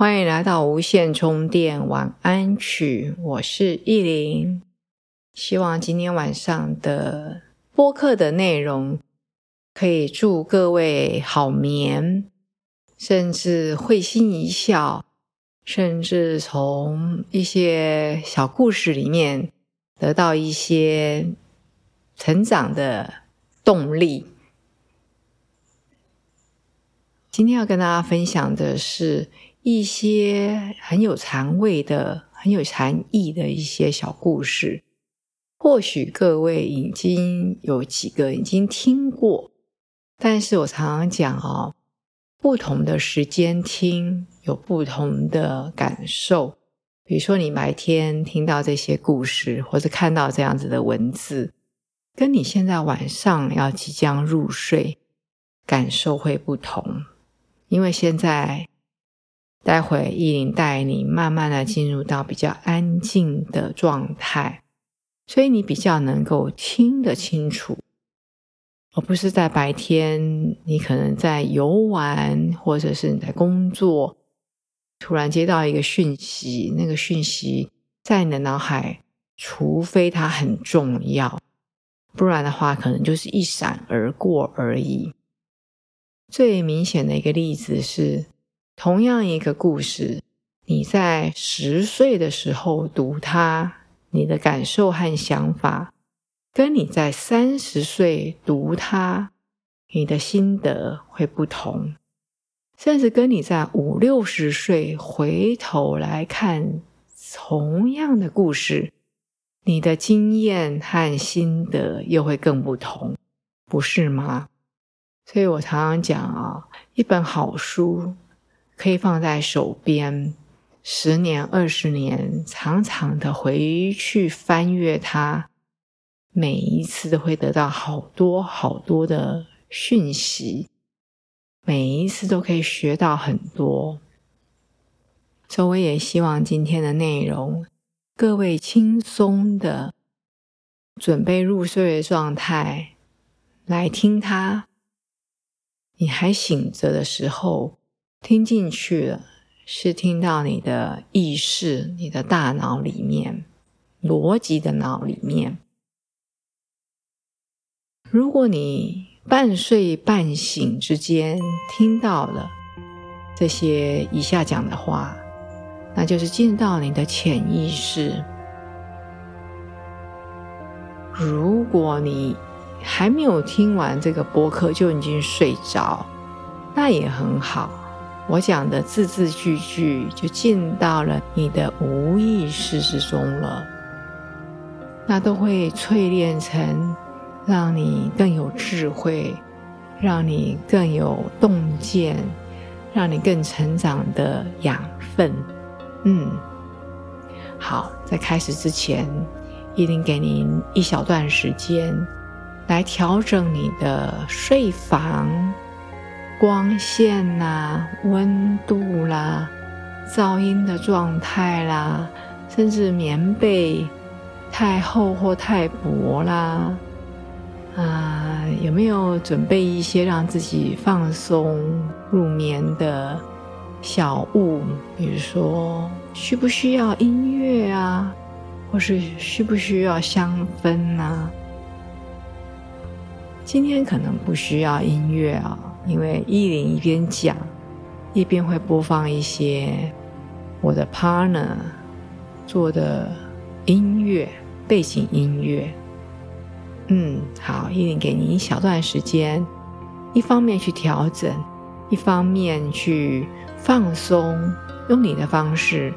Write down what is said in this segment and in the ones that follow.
欢迎来到无线充电晚安曲，我是意林。希望今天晚上的播客的内容可以祝各位好眠，甚至会心一笑，甚至从一些小故事里面得到一些成长的动力。今天要跟大家分享的是。一些很有禅味的、很有禅意的一些小故事，或许各位已经有几个已经听过，但是我常常讲哦，不同的时间听有不同的感受。比如说，你白天听到这些故事，或者看到这样子的文字，跟你现在晚上要即将入睡，感受会不同，因为现在。待会意林带你慢慢的进入到比较安静的状态，所以你比较能够听得清楚，而不是在白天你可能在游玩，或者是你在工作，突然接到一个讯息，那个讯息在你的脑海，除非它很重要，不然的话可能就是一闪而过而已。最明显的一个例子是。同样一个故事，你在十岁的时候读它，你的感受和想法，跟你在三十岁读它，你的心得会不同，甚至跟你在五六十岁回头来看同样的故事，你的经验和心得又会更不同，不是吗？所以我常常讲啊，一本好书。可以放在手边，十年、二十年，长长的回去翻阅它，每一次都会得到好多好多的讯息，每一次都可以学到很多。所以，我也希望今天的内容，各位轻松的准备入睡的状态来听它，你还醒着的时候。听进去了，是听到你的意识、你的大脑里面、逻辑的脑里面。如果你半睡半醒之间听到了这些以下讲的话，那就是进到你的潜意识。如果你还没有听完这个播客就已经睡着，那也很好。我讲的字字句句就进到了你的无意识之中了，那都会淬炼成让你更有智慧、让你更有洞见、让你更成长的养分。嗯，好，在开始之前，一定给您一小段时间来调整你的睡房。光线啦，温度啦，噪音的状态啦，甚至棉被太厚或太薄啦，啊，有没有准备一些让自己放松入眠的小物？比如说，需不需要音乐啊？或是需不需要香氛呢？今天可能不需要音乐啊。因为依林一边讲，一边会播放一些我的 partner 做的音乐背景音乐。嗯，好，依林给你一小段时间，一方面去调整，一方面去放松，用你的方式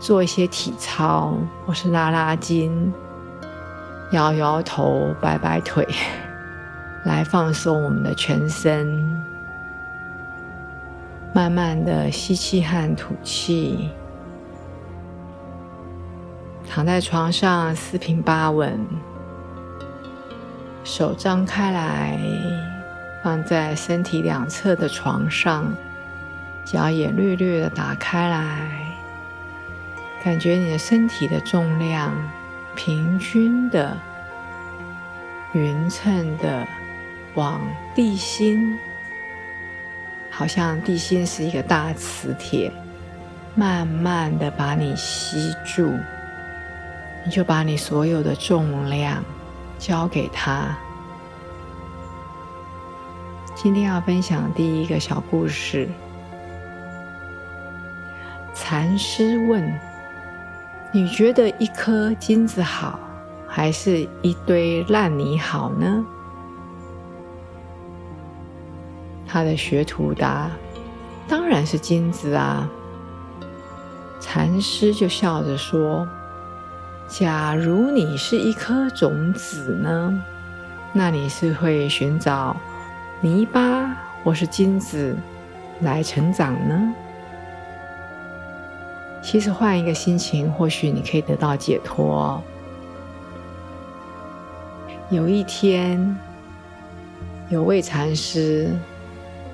做一些体操，或是拉拉筋，摇摇头，摆摆腿。来放松我们的全身，慢慢的吸气和吐气，躺在床上四平八稳，手张开来，放在身体两侧的床上，脚也略略的打开来，感觉你的身体的重量平均的、匀称的往地心，好像地心是一个大磁铁，慢慢的把你吸住。你就把你所有的重量交给他。今天要分享第一个小故事。禅师问：“你觉得一颗金子好，还是一堆烂泥好呢？”他的学徒答：“当然是金子啊。”禅师就笑着说。假如你是一颗种子呢？那你是会寻找泥巴或是金子来成长呢？其实换一个心情，或许你可以得到解脱。有一天，有位禅师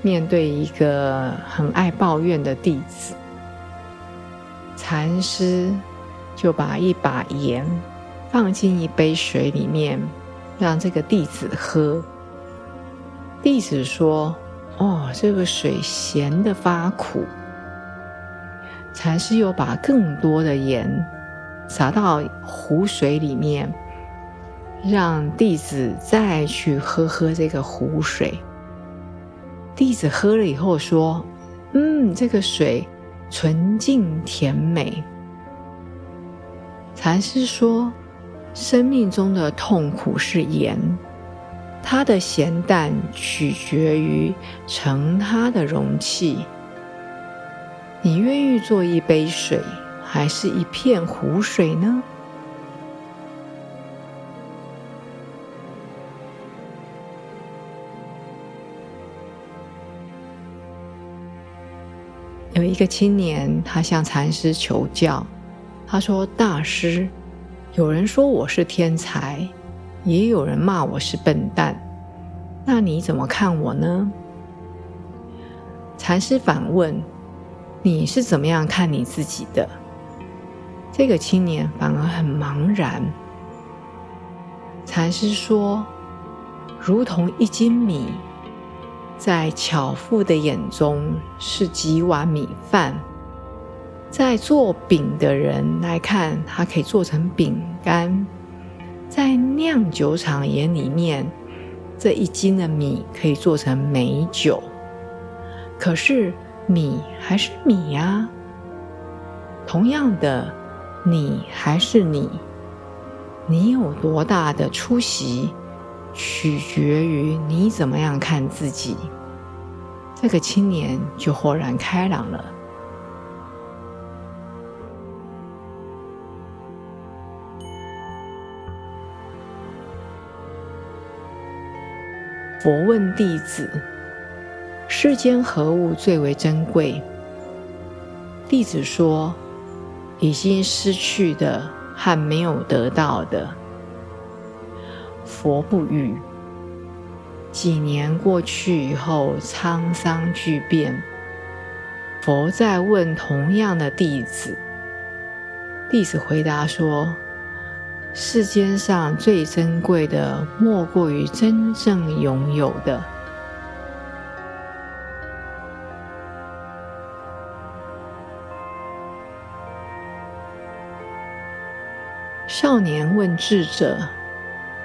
面对一个很爱抱怨的弟子，禅师。就把一把盐放进一杯水里面，让这个弟子喝。弟子说：“哦，这个水咸的发苦。”禅师又把更多的盐撒到湖水里面，让弟子再去喝喝这个湖水。弟子喝了以后说：“嗯，这个水纯净甜美。”禅师说：“生命中的痛苦是盐，它的咸淡取决于盛它的容器。你愿意做一杯水，还是一片湖水呢？”个青年，他向禅师求教。他说：“大师，有人说我是天才，也有人骂我是笨蛋，那你怎么看我呢？”禅师反问：“你是怎么样看你自己的？”这个青年反而很茫然。禅师说：“如同一斤米，在巧妇的眼中是几碗米饭。”在做饼的人来看，它可以做成饼干；在酿酒厂眼里面，这一斤的米可以做成美酒。可是米还是米呀，同样的，你还是你，你有多大的出息，取决于你怎么样看自己。这个青年就豁然开朗了。佛问弟子：“世间何物最为珍贵？”弟子说：“已经失去的和没有得到的。”佛不语。几年过去以后，沧桑巨变。佛在问同样的弟子，弟子回答说。世间上最珍贵的，莫过于真正拥有的。少年问智者：“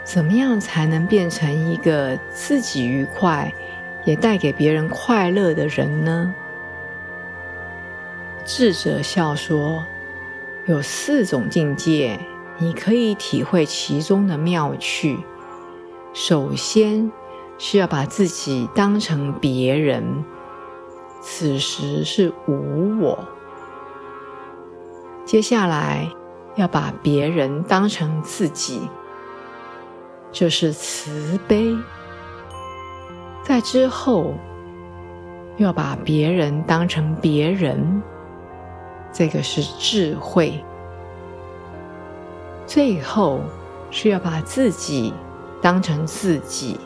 怎么样才能变成一个自己愉快，也带给别人快乐的人呢？”智者笑说：“有四种境界。”你可以体会其中的妙趣。首先是要把自己当成别人，此时是无我；接下来要把别人当成自己，这是慈悲；在之后要把别人当成别人，这个是智慧。最后是要把自己当成自己，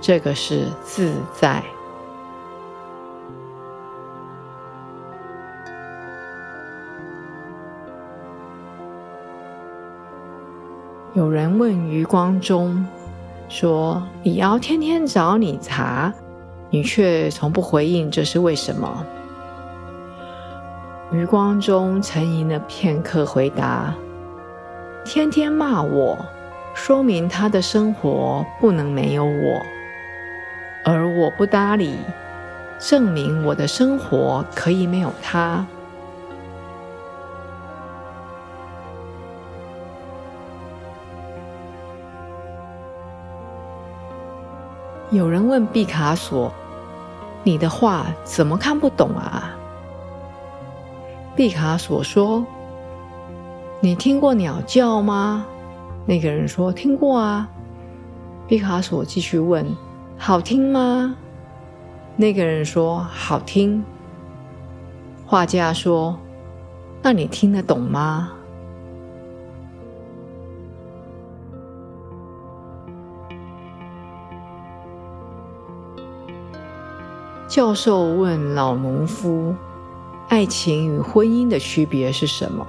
这个是自在。有人问余光中说：“李敖天天找你茬，你却从不回应，这是为什么？”余光中沉吟了片刻，回答：“天天骂我，说明他的生活不能没有我；而我不搭理，证明我的生活可以没有他。”有人问毕卡索：“你的画怎么看不懂啊？”毕卡索说：“你听过鸟叫吗？”那个人说：“听过啊。”毕卡索继续问：“好听吗？”那个人说：“好听。”画家说：“那你听得懂吗？”教授问老农夫：“爱情与婚姻的区别是什么？”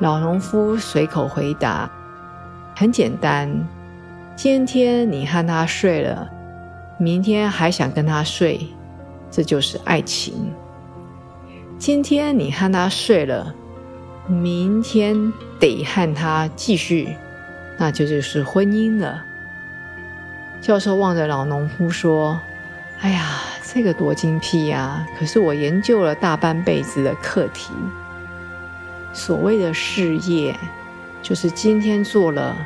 老农夫随口回答：“很简单，今天你和他睡了，明天还想跟他睡，这就是爱情；今天你和他睡了，明天得和他继续，那就就是婚姻了。”教授望着老农夫说。哎呀，这个多精辟呀！可是我研究了大半辈子的课题，所谓的事业，就是今天做了，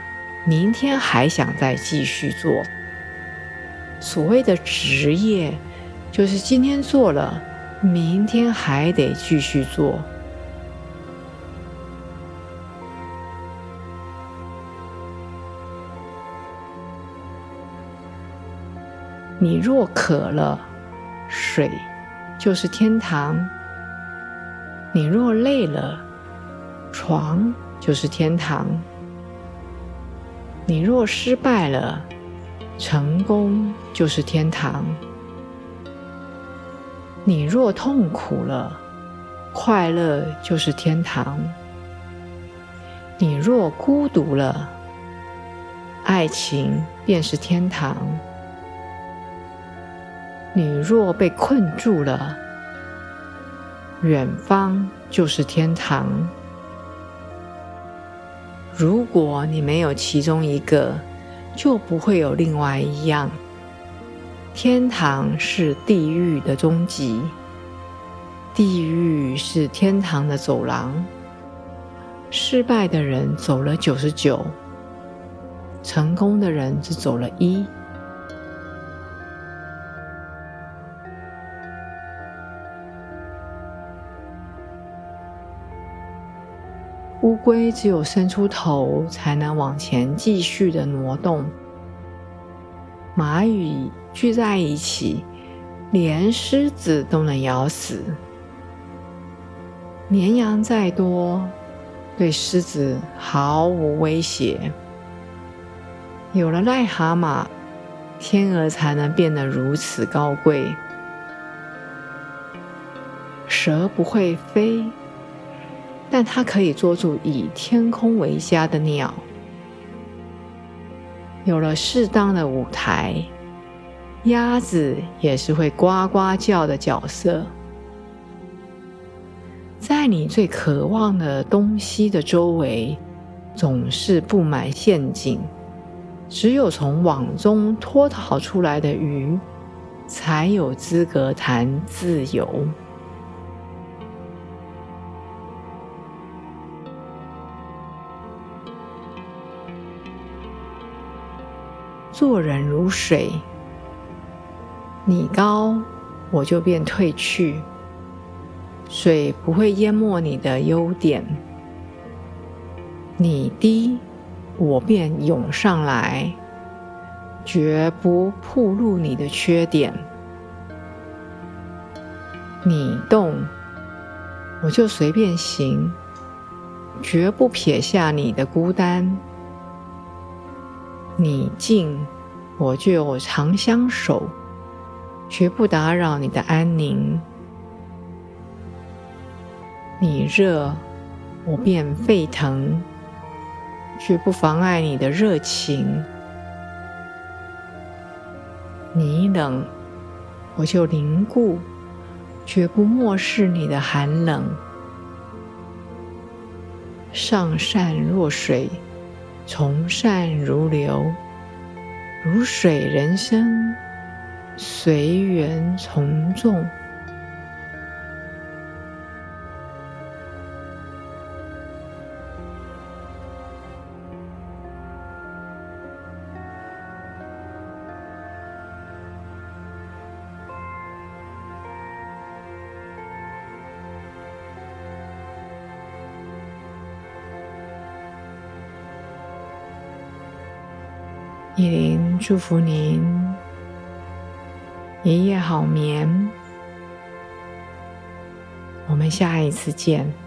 明天还想再继续做；所谓的职业，就是今天做了，明天还得继续做。你若渴了，水就是天堂；你若累了，床就是天堂；你若失败了，成功就是天堂；你若痛苦了，快乐就是天堂；你若孤独了，爱情便是天堂。你若被困住了，远方就是天堂。如果你没有其中一个，就不会有另外一样。天堂是地狱的终极，地狱是天堂的走廊。失败的人走了九十九，成功的人只走了一。乌龟只有伸出头，才能往前继续的挪动。蚂蚁聚在一起，连狮子都能咬死。绵羊再多，对狮子毫无威胁。有了癞蛤蟆，天鹅才能变得如此高贵。蛇不会飞。但它可以捉住以天空为家的鸟。有了适当的舞台，鸭子也是会呱呱叫的角色。在你最渴望的东西的周围，总是布满陷阱。只有从网中脱逃出来的鱼，才有资格谈自由。做人如水，你高我就便退去，水不会淹没你的优点；你低我便涌上来，绝不暴露你的缺点；你动我就随便行，绝不撇下你的孤单。你静，我就常相守，绝不打扰你的安宁。你热，我便沸腾，绝不妨碍你的热情。你冷，我就凝固，绝不漠视你的寒冷。上善若水，从善如流，如水人生，随缘从众。依琳祝福您一夜好眠，我们下一次见。